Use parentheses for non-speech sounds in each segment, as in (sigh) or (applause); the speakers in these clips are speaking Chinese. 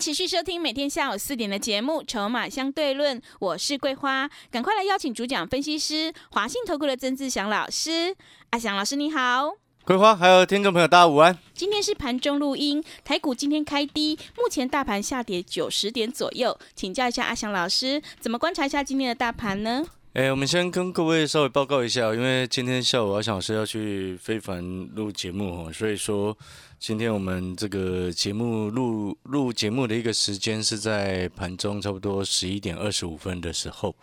持续收听每天下午四点的节目《筹码相对论》，我是桂花，赶快来邀请主讲分析师华信投顾的曾志祥老师。阿祥老师你好，桂花还有听众朋友大家午安。今天是盘中录音，台股今天开低，目前大盘下跌九十点左右，请教一下阿祥老师，怎么观察一下今天的大盘呢？哎，我们先跟各位稍微报告一下，因为今天下午阿祥老师要去非凡录节目哦，所以说。今天我们这个节目录录节目的一个时间是在盘中差不多十一点二十五分的时候。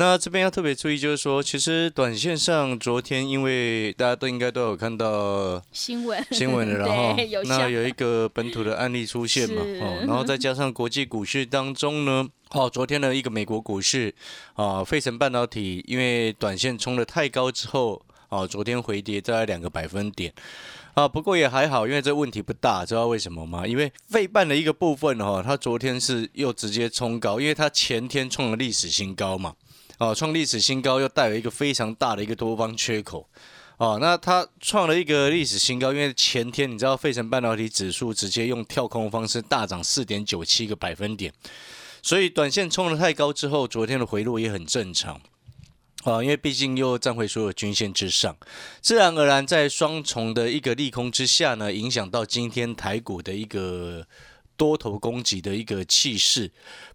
那这边要特别注意，就是说，其实短线上昨天因为大家都应该都有看到新闻新闻的，(laughs) 然后那有一个本土的案例出现嘛，哦，然后再加上国际股市当中呢，哦，昨天的一个美国股市啊，费城半导体因为短线冲的太高之后，哦，昨天回跌在两个百分点。啊，不过也还好，因为这问题不大，知道为什么吗？因为费半的一个部分哈，它昨天是又直接冲高，因为它前天冲了历史新高嘛，哦，创历史新高又带有一个非常大的一个多方缺口，哦，那它创了一个历史新高，因为前天你知道费城半导体指数直接用跳空方式大涨四点九七个百分点，所以短线冲的太高之后，昨天的回落也很正常。啊，因为毕竟又站回所有均线之上，自然而然在双重的一个利空之下呢，影响到今天台股的一个多头攻击的一个气势。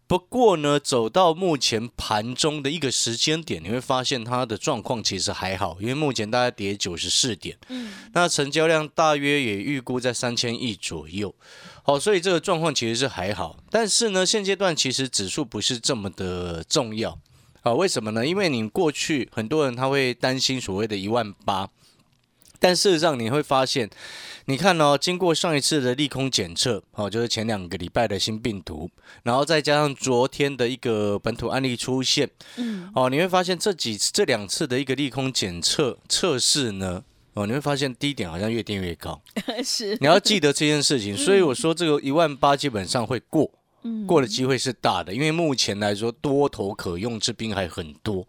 不过呢，走到目前盘中的一个时间点，你会发现它的状况其实还好，因为目前大概跌九十四点，嗯，那成交量大约也预估在三千亿左右。好，所以这个状况其实是还好，但是呢，现阶段其实指数不是这么的重要。啊，为什么呢？因为你过去很多人他会担心所谓的一万八，但事实上你会发现，你看哦，经过上一次的利空检测，哦，就是前两个礼拜的新病毒，然后再加上昨天的一个本土案例出现，嗯，哦，你会发现这几次这两次的一个利空检测测试呢，哦，你会发现低点好像越垫越高，(laughs) 是，你要记得这件事情，所以我说这个一万八基本上会过。过的机会是大的，因为目前来说多头可用之兵还很多，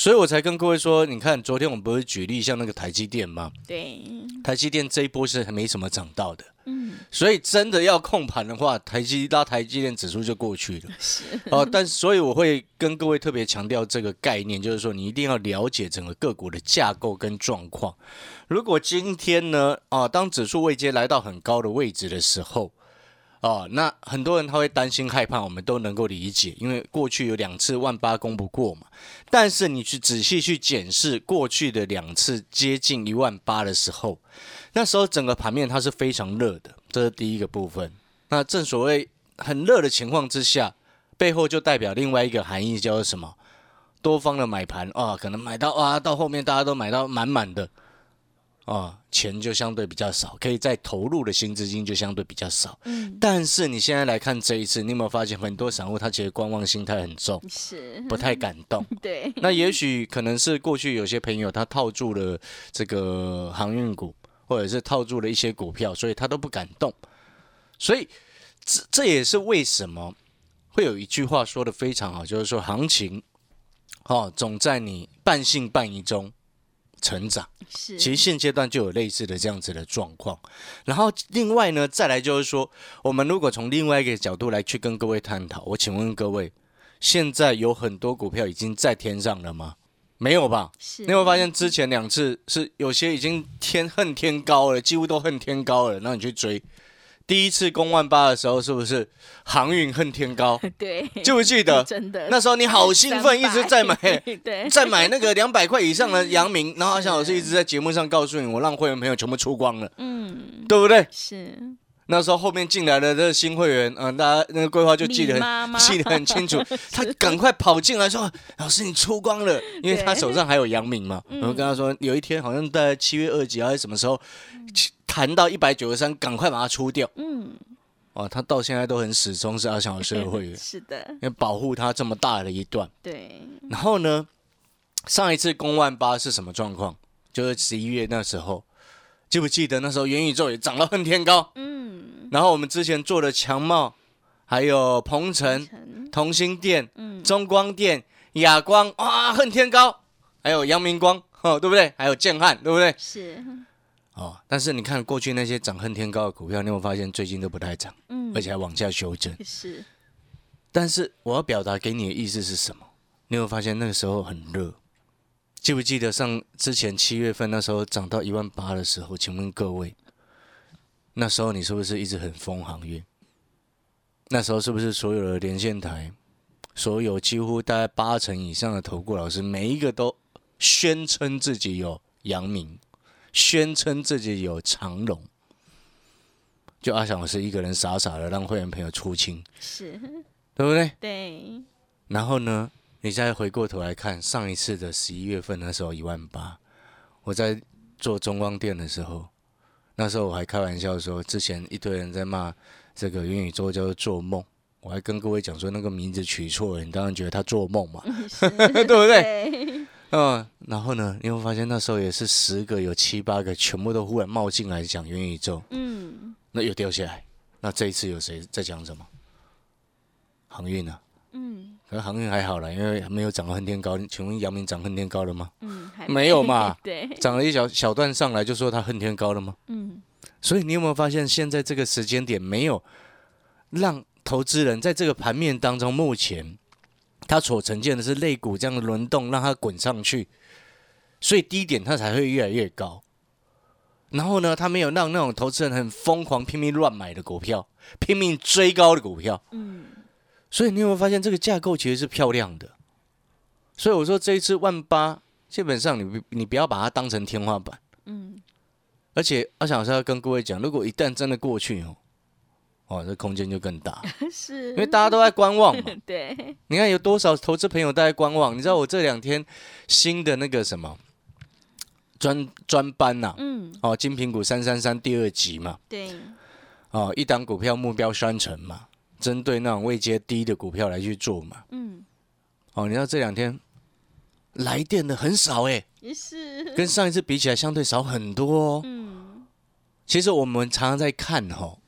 所以我才跟各位说，你看昨天我们不是举例像那个台积电吗？对，台积电这一波是没什么涨到的，嗯，所以真的要控盘的话，台积拉台积电指数就过去了，是哦，但所以我会跟各位特别强调这个概念，就是说你一定要了解整个个股的架构跟状况。如果今天呢，啊，当指数位阶来到很高的位置的时候。哦，那很多人他会担心害怕，我们都能够理解，因为过去有两次万八攻不过嘛。但是你去仔细去检视过去的两次接近一万八的时候，那时候整个盘面它是非常热的，这是第一个部分。那正所谓很热的情况之下，背后就代表另外一个含义叫做什么？多方的买盘啊，可能买到啊，到后面大家都买到满满的。啊，钱就相对比较少，可以再投入的新资金就相对比较少。嗯，但是你现在来看这一次，你有没有发现很多散户他其实观望心态很重，是不太敢动。(laughs) 对，那也许可能是过去有些朋友他套住了这个航运股，或者是套住了一些股票，所以他都不敢动。所以这这也是为什么会有一句话说的非常好，就是说行情，哦，总在你半信半疑中。成长是，其实现阶段就有类似的这样子的状况。然后另外呢，再来就是说，我们如果从另外一个角度来去跟各位探讨，我请问各位，现在有很多股票已经在天上了吗？没有吧？是。你会发现之前两次是有些已经天恨天高了，几乎都恨天高了，那你去追。第一次攻万八的时候，是不是航运恨天高？(laughs) 对，记不记得？(laughs) 真的，那时候你好兴奋，一直在买，(laughs) 对，在买那个两百块以上的阳明。然后阿翔老师一直在节目上告诉你，我让会员朋友全部出光了，嗯，对不对？是。那时候后面进来的这个新会员，嗯，大家那个规划就记得很记得很清楚。(laughs) 他赶快跑进来说：“老师，你出光了，因为他手上还有阳明嘛。”我跟他说，有一天好像在七月二几还是什么时候。谈到一百九十三，赶快把它出掉。嗯，哦，他到现在都很始终是阿翔老师的会员，(laughs) 是的，因为保护他这么大的一段。对，然后呢，上一次公万八是什么状况？就是十一月那时候，记不记得那时候元宇宙也涨到恨天高？嗯，然后我们之前做的强茂，还有鹏程、同心电、嗯，中光电、亚光，哇，恨天高，还有阳明光，哦，对不对？还有建汉，对不对？是，哦，但是你看过去那些涨恨天高的股票，你有没有发现最近都不太涨，嗯而，且还往下修正？是，但是我要表达给你的意思是什么？你有没有发现那个时候很热？记不记得上之前七月份那时候涨到一万八的时候？请问各位，那时候你是不是一直很疯航运？那时候是不是所有的连线台，所有几乎大概八成以上的投顾老师，每一个都宣称自己有阳明，宣称自己有长龙，就阿翔老师一个人傻傻的让会员朋友出清，是，对不对？对，然后呢，你再回过头来看上一次的十一月份，那时候一万八，我在做中光电的时候，那时候我还开玩笑说，之前一堆人在骂这个元宇宙叫做做梦，我还跟各位讲说那个名字取错了，你当然觉得他做梦嘛，(laughs) 对不对？对，嗯，然后呢，你会发现那时候也是十个有七八个全部都忽然冒进来讲元宇宙，嗯，那又掉下来，那这一次有谁在讲什么？航运啊。嗯，可是航运还好了，因为还没有涨到恨天高。请问阳明涨恨天高了吗？嗯，还没有嘛 (laughs) 对，涨了一小小段上来就说它恨天高了吗？嗯，所以你有没有发现，现在这个时间点没有让投资人在这个盘面当中，目前他所呈现的是肋骨这样的轮动，让它滚上去，所以低点它才会越来越高。然后呢，他没有让那种投资人很疯狂、拼命乱买的股票，拼命追高的股票，嗯，所以你有没有发现这个架构其实是漂亮的？所以我说这一次万八，基本上你不你不要把它当成天花板。嗯，而且阿翔老师要跟各位讲，如果一旦真的过去哦，哦，这空间就更大，(laughs) 是，因为大家都在观望嘛。(laughs) 对，你看有多少投资朋友都在观望？你知道我这两天新的那个什么专专班呐、嗯，哦，金苹果三三三第二集嘛，对，哦，一档股票目标三成嘛，针对那种位阶低的股票来去做嘛。嗯，哦，你知道这两天来电的很少哎，也是，跟上一次比起来相对少很多哦。嗯，其实我们常常在看哈、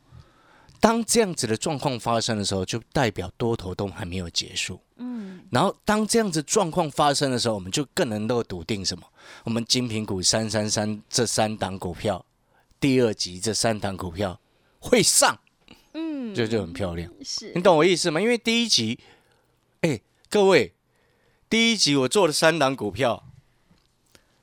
当这样子的状况发生的时候，就代表多头都还没有结束。嗯，然后当这样子状况发生的时候，我们就更能够笃定什么？我们金苹股三三三这三档股票，第二级这三档股票会上，嗯，这就很漂亮。是你，懂我意思吗？因为第一集，哎，各位，第一集我做了三档股票，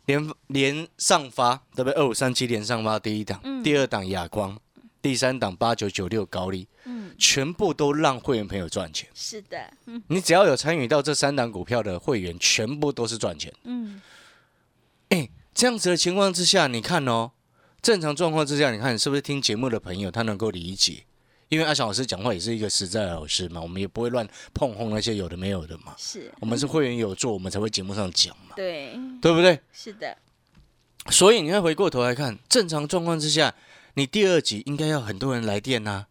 连连上发，对不对？二五三七连上发第一档，嗯第二档亚光，第三档八九九六高利，嗯，全部都让会员朋友赚钱。是的，嗯你只要有参与到这三档股票的会员，全部都是赚钱。嗯，哎，这样子的情况之下，你看哦，正常状况之下，你看是不是听节目的朋友他能够理解？因为阿翔老师讲话也是一个实在的老师嘛，我们也不会乱碰碰那些有的没有的嘛。是，我们是会员有做，我们才会节目上讲嘛，对，对不对？是的，所以你看回过头来看，正常状况之下，你第二集应该要很多人来电呐、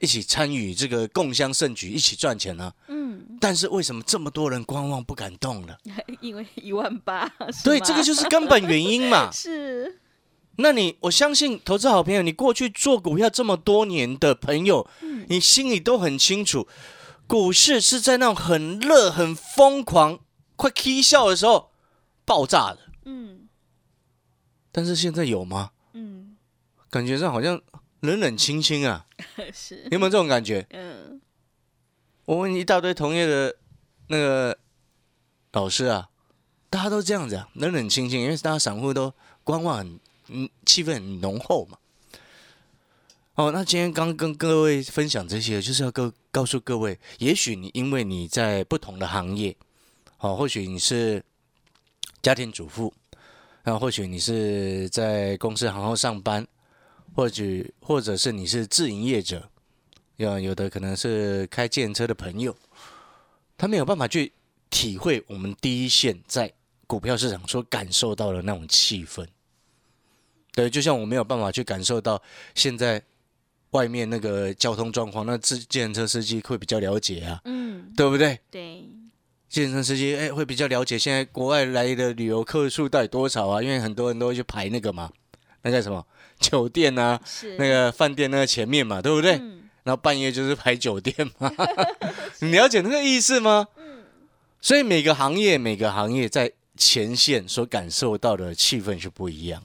一起参与这个共襄盛举，一起赚钱啊。嗯，但是为什么这么多人观望不敢动了？(laughs) 因为一万八，对，这个就是根本原因嘛。(laughs) 是，那你我相信投资好朋友，你过去做股票这么多年的朋友，你心里都很清楚，股市是在那种很热、很疯狂、快 K 笑的时候爆炸的。嗯但是现在有吗？嗯，感觉上好像冷冷清清啊，(laughs) 是你，有没有这种感觉？嗯我问一大堆同业的那个老师啊，大家都这样子啊，冷冷清清，因为大家散户都观望很，嗯，气氛很浓厚嘛。哦，那今天刚跟各位分享这些，就是要告告诉各位，也许你因为你在不同的行业，哦，或许你是家庭主妇，那或许你是在公司行号上班，或许或者是你是自营业者，有有的可能是开建车的朋友，他没有办法去体会我们第一线在股票市场所感受到的那种气氛。对，就像我没有办法去感受到现在外面那个交通状况，那自自行车司机会比较了解啊，嗯，对不对？对，计程车司机哎会比较了解现在国外来的旅游客数到底多少啊？因为很多人都会去排那个嘛，那叫什么酒店啊，是那个饭店那个前面嘛，对不对？嗯然后半夜就是排酒店嘛，(laughs) 你了解那个意思吗？所以每个行业每个行业在前线所感受到的气氛是不一样。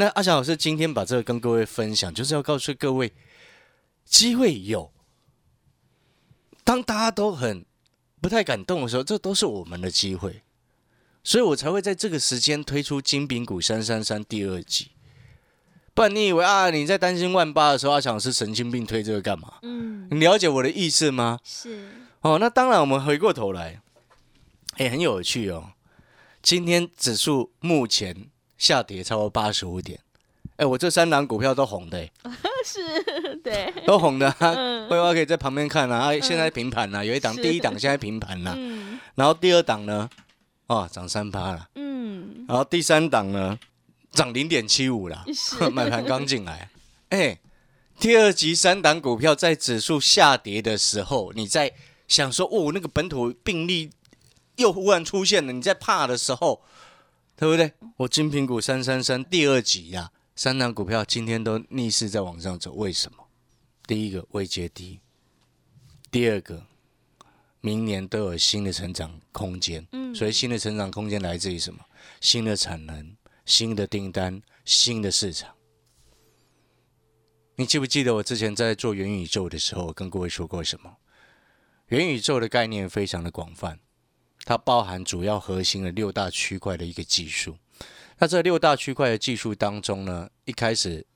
那阿翔老师今天把这个跟各位分享，就是要告诉各位，机会有，当大家都很不太敢动的时候，这都是我们的机会，所以我才会在这个时间推出金饼股三三三第二季。不然你以为啊你在担心万八的时候，阿翔老师神经病推这个干嘛？嗯，你了解我的意思吗？是，哦，那当然，我们回过头来，哎、很有趣哦。今天指数目前下跌超过八十五点，哎、我这三档股票都红的、哎 (laughs) 是，对，都红的、啊。嗯。桂花可以在旁边看啊，啊，现在平盘了、有一档第一档现在平盘了、嗯。然后第二档呢，哦，涨三趴了，嗯，然后第三档呢，涨零点七五了，(laughs) 是。(laughs) 买盘刚进来，哎、第二集三档股票在指数下跌的时候，你在想说，哦，那个本土病例又忽然出现了，你在怕的时候，对不对？我金苹果三三三第二集呀、三档股票今天都逆势在往上走，为什么？第一个未接低，第二个明年都有新的成长空间，嗯所以新的成长空间来自于什么？新的产能、新的订单、新的市场。你记不记得我之前在做元宇宙的时候，我跟各位说过什么？元宇宙的概念非常的广泛，它包含主要核心的六大区块的一个技术。那这六大区块的技术当中呢，一开始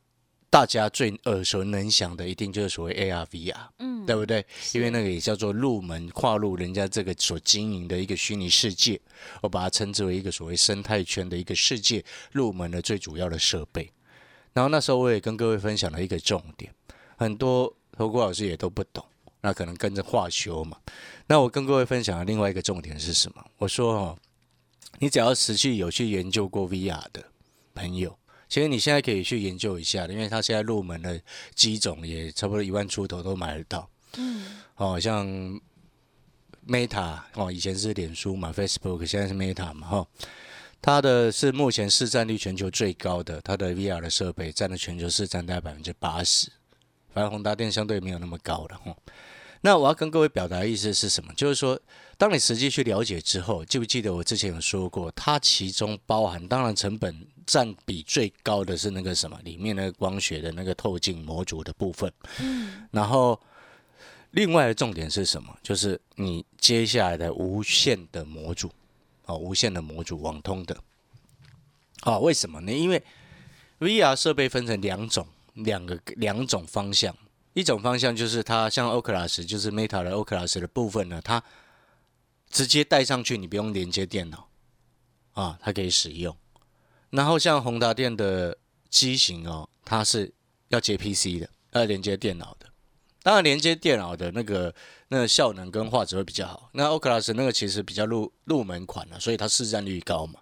大家最耳熟能详的，一定就是所谓 AR、VR，嗯，对不对？因为那个也叫做入门跨入人家这个所经营的一个虚拟世界，我把它称之为一个所谓生态圈的一个世界入门的最主要的设备。然后那时候我也跟各位分享了一个重点，很多投顾老师也都不懂，那可能跟着化修嘛。那我跟各位分享的另外一个重点是什么？我说哦，你只要持续有去研究过 VR 的朋友，其实你现在可以去研究一下的，因为他现在入门的机种也差不多一万出头都买得到。嗯，哦，像 Meta 哦，以前是脸书嘛，Facebook 现在是 Meta 嘛，哈、它的是目前市占率全球最高的，它的 VR 的设备占了全球市占大概百分之八十，反正宏达电相对没有那么高了，哈、那我要跟各位表达的意思是什么？就是说，当你实际去了解之后，记不记得我之前有说过，它其中包含，当然成本占比最高的是那个什么，里面那个光学的那个透镜模组的部分，嗯，然后另外的重点是什么？就是你接下来的无线的模组，哦，无线的模组网通的，啊、为什么呢？因为 VR 设备分成两种，两个两种方向，一种方向就是它像 Oculus，就是 Meta 的 Oculus 的部分呢，它直接带上去，你不用连接电脑，啊，它可以使用。然后像宏达电的机型哦，它是要接 PC 的，要连接电脑的。当然，连接电脑的那个那个效能跟画质会比较好。那 Oculus 那个其实比较入入门款了、所以它市占率高嘛。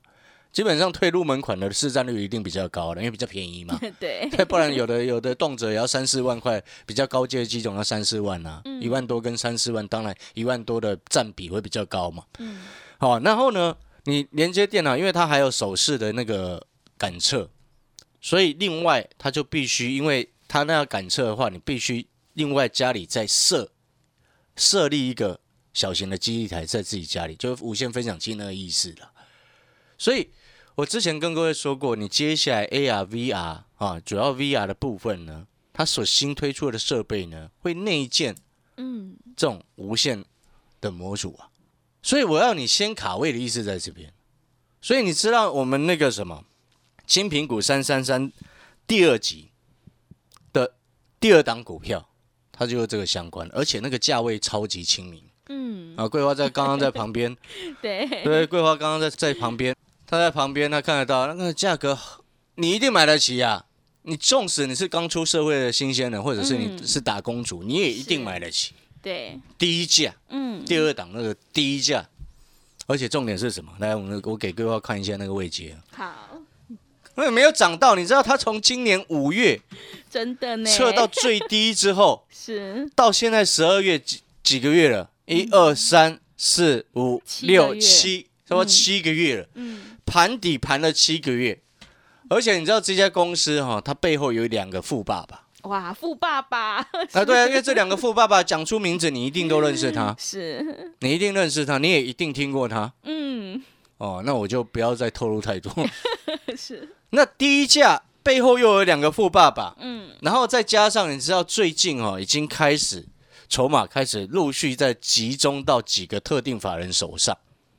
基本上退入门款的市占率一定比较高的，因为比较便宜嘛。(laughs) 对，对，不然有的有的动辄也要三四万块，比较高阶的机种要三四万啊，一、万多跟三四万，当然一万多的占比会比较高嘛。嗯，好，然后呢，你连接电脑，因为它还有手势的那个感测，所以另外它就必须，因为它那要感测的话，你必须另外家里再设设立一个小型的基地台在自己家里，就是无线分享机那个意思了。所以我之前跟各位说过，你接下来 AR、VR 啊，主要 VR 的部分呢，它所新推出的设备呢，会内建嗯，这种无线的模组啊。所以我要你先卡位的意思在这边。所以你知道我们那个什么金苹果三三三第二集的第二档股票，它就是这个相关，而且那个价位超级亲民嗯，啊。桂花在刚刚在旁边，(laughs) 对，对，桂花刚刚在在旁边，他在旁边，他看得到那个价格，你一定买得起啊！你纵使你是刚出社会的新鲜人，或者是你嗯是打工族，你也一定是买得起。对，低价，嗯，第二档那个低价，而且重点是什么？来，我们我给各位看一下那个位阶，好，那没有涨到，你知道它从今年五月真的呢，测到最低之后，(laughs) 是。到现在十二月几几个月了？一二三四五六七，差不多嗯。七个月了，嗯，盘底盘了七个月。而且你知道这家公司哈、它背后有两个富爸爸哇，富爸爸啊，对啊，因为这两个富爸爸 (laughs) 讲出名字，你一定都认识他，是，你一定认识他，你也一定听过他嗯，哦。那我就不要再透露太多。(laughs) 是，那低价背后又有两个富爸爸，嗯，然后再加上你知道最近哦，已经开始筹码开始陆续在集中到几个特定法人手上，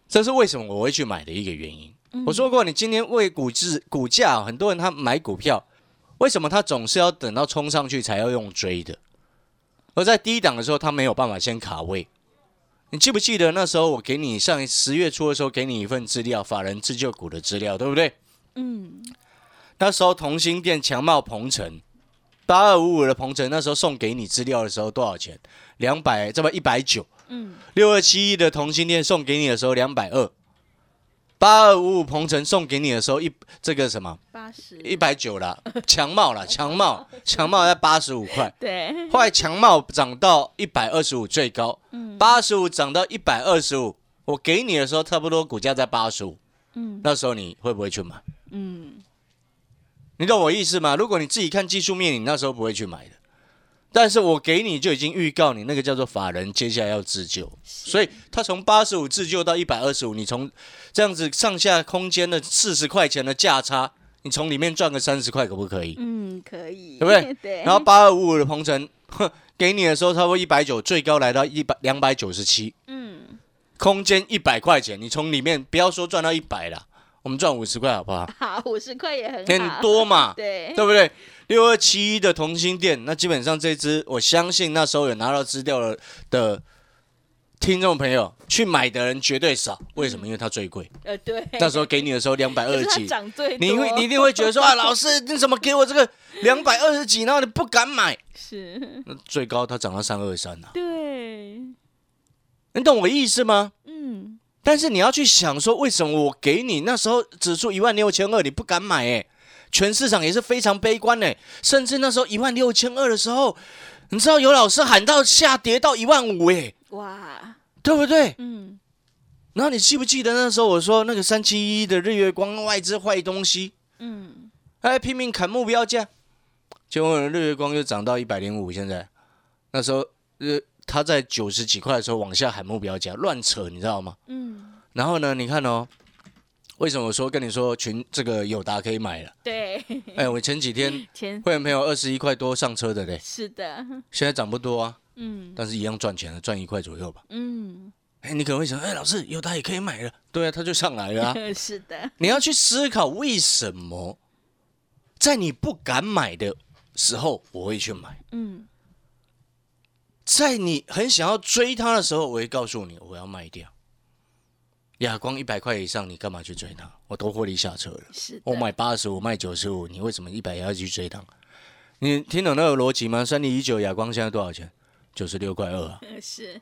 这是为什么我会去买的一个原因。我说过，你今天为股市股价，很多人他买股票，为什么他总是要等到冲上去才要用追的？而在低档的时候，他没有办法先卡位。你记不记得那时候我给你上十月初的时候给你一份资料，法人自救股的资料，对不对？嗯，那时候同心店强茂鹏程八二五五的鹏程，那时候送给你资料的时候多少钱？两百，这么一百九。嗯，六二七一的同心店送给你的时候两百二。八二五五鹏程送给你的时候一这个什么？八十，一百九了，强茂了，强茂。强茂在八十五块，对，后来强茂涨到一百二十五最高，嗯。八十五涨到一百二十五，我给你的时候差不多股价在八十五，嗯。那时候你会不会去买？嗯，你懂我意思吗？如果你自己看技术面，你那时候不会去买的。但是我给你就已经预告你那个叫做法人接下来要自救，所以他从八十五自救到一百二十五，你从这样子上下空间的四十块钱的价差，你从里面赚个三十块可不可以？嗯，可以，对不对？(laughs) 对，然后八二五五的鹏程，哼 (laughs) 给你的时候差不多一百九，最高来到一百两百九十七，嗯，空间一百块钱，你从里面不要说赚到一百了，我们赚五十块好不好？(laughs) 好，五十块也很很好，多嘛，对，对不对？六二七一的同心店，那基本上这支，我相信那时候有拿到资料的的听众朋友去买的人绝对少。为什么？因为它最贵。呃，对，那时候给你的时候 (laughs) 两百二十几，涨最，你会你一定会觉得说啊，(laughs) 老师你怎么给我这个两百二十几，然后你不敢买？是，那最高它涨到三二三啊，对，你懂我意思吗？嗯，但是你要去想说，为什么我给你那时候指数一万六千二，你不敢买？哎，全市场也是非常悲观哎，甚至那时候一万六千二的时候，你知道有老师喊到下跌到一万五哎，哇，对不对？嗯，然后你记不记得那时候我说那个三七一的日月光外资坏东西，嗯，哎拼命砍目标价，结果日月光又涨到一百零五，现在。那时候呃他在九十几块的时候往下喊目标价，乱扯你知道吗？嗯，然后呢，你看哦，为什么我说跟你说群这个友达可以买了？对，哎，我前几天 (laughs) 前会员朋友二十一块多上车的嘞，是的，现在涨不多啊，嗯。但是一样赚钱了，赚一块左右吧。嗯，哎，你可能会想，哎，老师友达也可以买了，对啊，他就上来了啊。(laughs) 是的，你要去思考为什么在你不敢买的时候我会去买，嗯。在你很想要追它的时候，我会告诉你我要卖掉。亚光一百块以上，你干嘛去追它？我都获利下车了。是，我买八十五，卖九十五，你为什么一百要去追它？你听懂那个逻辑吗？三零一九哑光现在多少钱？九十六块二啊！呃 (laughs) 是，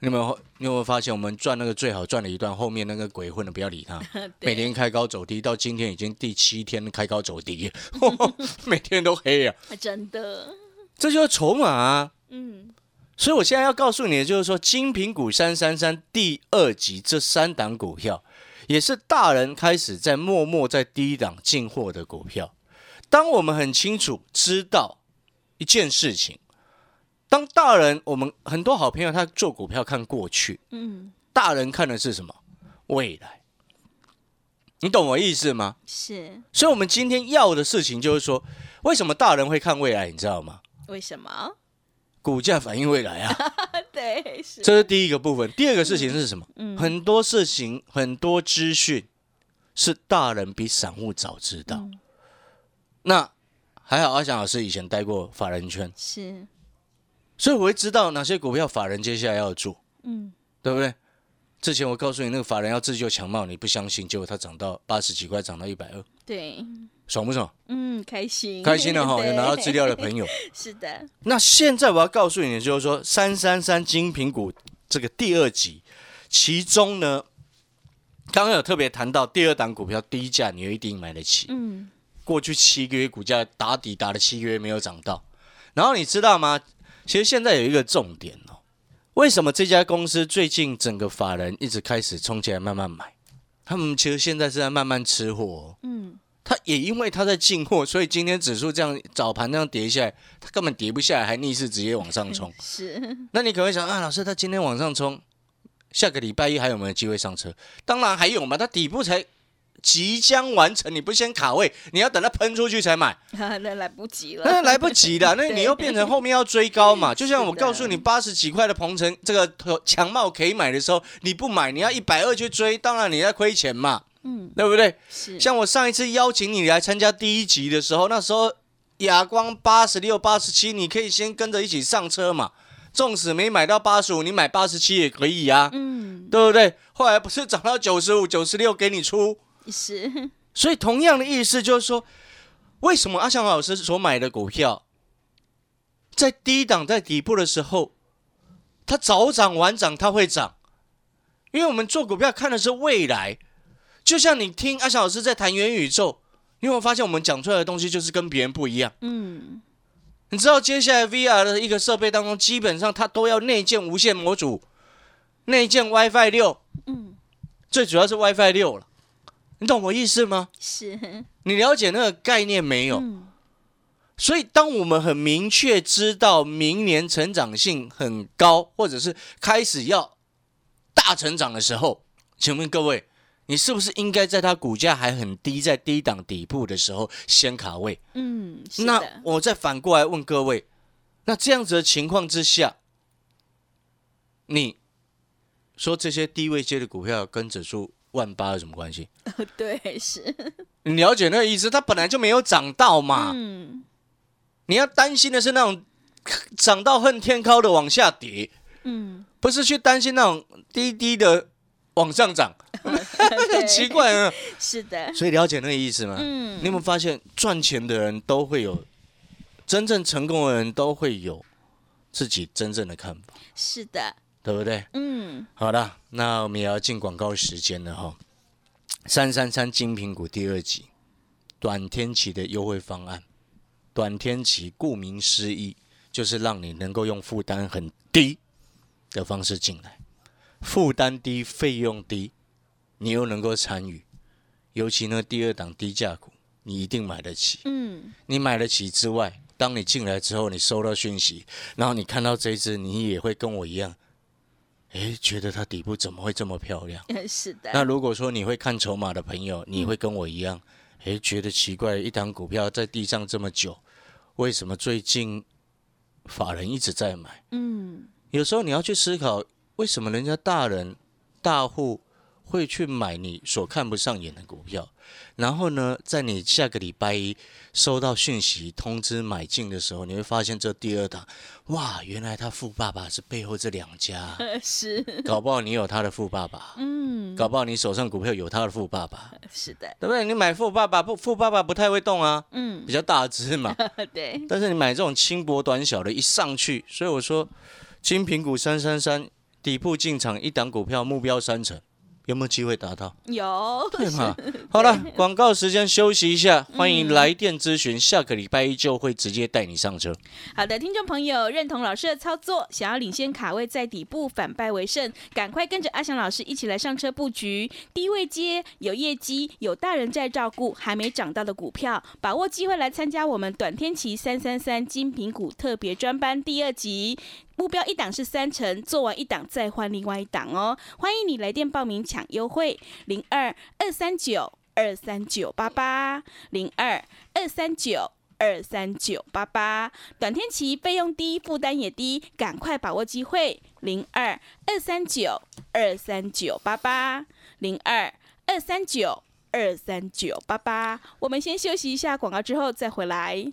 你有没有你有没有发现，我们赚那个最好赚了一段，后面那个鬼混的不要理他，(laughs) 每，天开高走低，到今天已经第七天开高走低，(laughs) 每天都黑啊！真的，这就是筹码啊！嗯所以我现在要告诉你的就是说，精品股三三三第二集这三档股票，也是大人开始在默默在低档进货的股票。当我们很清楚知道一件事情，当大人我们很多好朋友他做股票看过去，嗯，大人看的是什么？未来。你懂我意思吗？是所以，我们今天要的事情就是说，为什么大人会看未来？你知道吗？为什么？股价反映未来啊。(laughs) 对，是，这是第一个部分。第二个事情是什么？嗯很多事情、很多资讯是大人比散户早知道。嗯那还好，阿翔老师以前待过法人圈，是，所以我会知道哪些股票法人接下来要做，嗯对不对？之前我告诉你，那个法人要自救强茂，你不相信，结果它涨到八十几块，涨到一百二，对，爽不爽？嗯，开心，开心的哈！有拿到资料的朋友。(laughs) 是的，那现在我要告诉你的就是说，三三三精品股这个第二集，其中呢，刚刚有特别谈到第二档股票低价，你一定买得起。嗯过去七个月股价打底打了七个月没有涨到。然后你知道吗？其实现在有一个重点哦，为什么这家公司最近整个法人一直开始冲起来慢慢买？他们其实现在是在慢慢吃货。嗯，他也因为他在进货，所以今天指数这样早盘这样跌下来，他根本跌不下来，还逆势直接往上冲。(laughs) 是。那你可能会想啊，老师，他今天往上冲，下个礼拜一还有没有机会上车？当然还有嘛，他底部才。即将完成，你不先卡位，你要等它喷出去才买，那 (laughs) 来不及了。那 (laughs) 来不及了，(laughs) 那你又变成后面要追高嘛？就像我告诉你，八十几块的鹏程这个强帽可以买的时候，你不买，你要一百二去追，当然你在亏钱嘛，嗯，对不对？是。像我上一次邀请你来参加第一集的时候，那时候哑光八十六、八十七，你可以先跟着一起上车嘛。纵使没买到八十五，你买八十七也可以啊，嗯，对不对？后来不是涨到九十五、九十六给你出？是，所以同样的意思就是说，为什么阿翔老师所买的股票，在低档在底部的时候，它早涨晚涨它会涨，因为我们做股票看的是未来。就像你听阿翔老师在谈元宇宙，你有没有发现我们讲出来的东西就是跟别人不一样？嗯，你知道接下来 VR 的一个设备当中，基本上它都要内建无线模组，内建 WiFi 六，嗯，最主要是 WiFi 六了。你懂我意思吗？是你了解那个概念没有？所以，当我们很明确知道明年成长性很高，或者是开始要大成长的时候，请问各位，你是不是应该在它股价还很低、在低档底部的时候先卡位？嗯，那我再反过来问各位，那这样子的情况之下，你说这些低位接的股票跟指数？万八有什么关系？(laughs) 对，是你了解那个意思？它本来就没有涨到嘛。嗯，你要担心的是那种涨到恨天高的往下跌。嗯，不是去担心那种低低的往上涨。(laughs) 奇怪啊。是的。所以了解那个意思吗？嗯。你有没有发现，赚钱的人都会有，真正成功的人都会有自己真正的看法。是的。对不对？嗯，好的，那我们也要进广告时间了哈。三三三精品股第二集，短天期的优惠方案。短天期顾名思义，就是让你能够用负担很低的方式进来，负担低，费用低，你又能够参与。尤其呢，第二档低价股，你一定买得起。嗯，你买得起之外，当你进来之后，你收到讯息，然后你看到这只，你也会跟我一样。哎，觉得它底部怎么会这么漂亮？(laughs) 是的。那如果说你会看筹码的朋友，你会跟我一样，哎，觉得奇怪，一档股票在地上这么久，为什么最近法人一直在买？嗯，有时候你要去思考，为什么人家大人大户会去买你所看不上眼的股票？然后呢，在你下个礼拜一收到讯息通知买进的时候，你会发现这第二档，哇，原来他富爸爸是背后这两家，(laughs) 是，搞不好你有他的富爸爸，嗯，搞不好你手上股票有他的富爸爸，是的，对不对？你买富爸爸不，富爸爸不太会动啊，嗯，比较大只嘛，(laughs) 对，但是你买这种轻薄短小的，一上去，所以我说，金苹股三三三底部进场一档股票，目标三成。有没有机会达到？有，对吗？好了，广告时间休息一下，欢迎来电咨询，下个礼拜一就会直接带你上车。好的，听众朋友，认同老师的操作，想要领先卡位在底部，反败为胜，赶快跟着阿翔老师一起来上车布局低位接，有业绩、有大人在照顾，还没涨到的股票，把握机会来参加我们短天期三三三精品股特别专班第二集。目标一档是三成，做完一档再换另外一档哦。欢迎你来电报名抢优惠，零二二三九二三九八八，零二二三九二三九八八。短天期费用低，负担也低，赶快把握机会，零二二三九二三九八八，零二二三九二三九八八。我们先休息一下广告，之后再回来。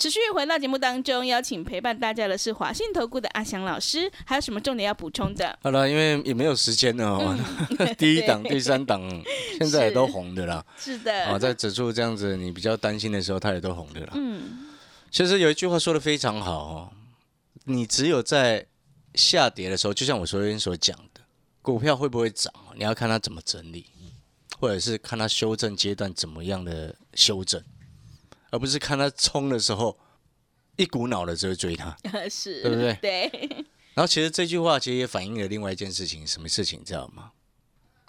持续回到节目当中，邀请陪伴大家的是华信投顾的阿翔老师，还有什么重点要补充的？好了，因为也没有时间了哦。(laughs) 第一档、第三档 (laughs) 现在也都红的啦。(laughs) 是的。啊，在指数这样子，你比较担心的时候，它也都红的啦。嗯。其实有一句话说的非常好哦，你只有在下跌的时候，就像我昨天所讲的，股票会不会涨，你要看它怎么整理，或者是看它修正阶段怎么样的修正。而不是看他冲的时候，一股脑的就追他，(laughs) 是，对不对？对。然后其实这句话其实也反映了另外一件事情，什么事情知道吗？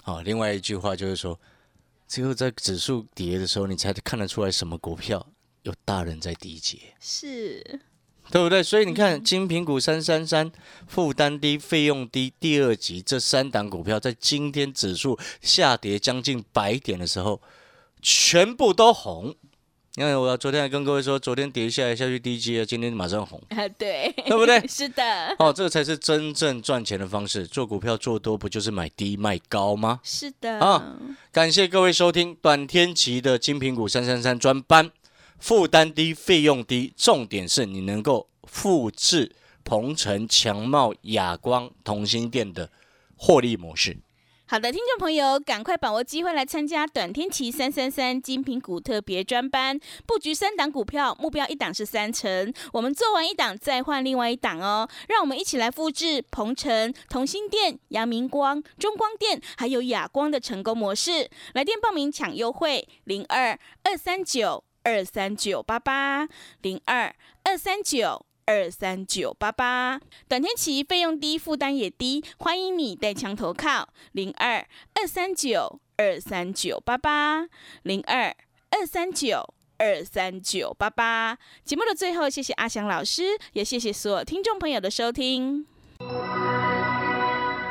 好，另外一句话就是说，只有在指数跌的时候，你才看得出来什么股票有大人在低接，是，对不对？所以你看，金苹果三三三，负担低，费用低，第二级这三档股票，在今天指数下跌将近百点的时候，全部都红。因为我昨天还跟各位说，昨天跌下来下去低阶啊，今天马上红啊，(laughs) 对，对不对？(laughs) 是的，哦，这个才是真正赚钱的方式。做股票做多不就是买低卖高吗？是的啊，感谢各位收听短天期的金苹果三三三专班，负担低，费用低，重点是你能够复制鹏程、强茂、亚光、同心店的获利模式。好的，听众朋友，赶快把握机会来参加短天期三三三精品股特别专班，布局三档股票，目标一档是三成，我们做完一档再换另外一档哦。让我们一起来复制鹏程、同心店、阳明光、中光电还有亚光的成功模式。来电报名抢优惠，零二二三九二三九八八零二二三九。二三九八八，短天期费用低，负担也低，欢迎你带枪投靠零二二三九二三九八八零二二三九二三九八八。节目的最后，谢谢阿翔老师，也谢谢所有听众朋友的收听。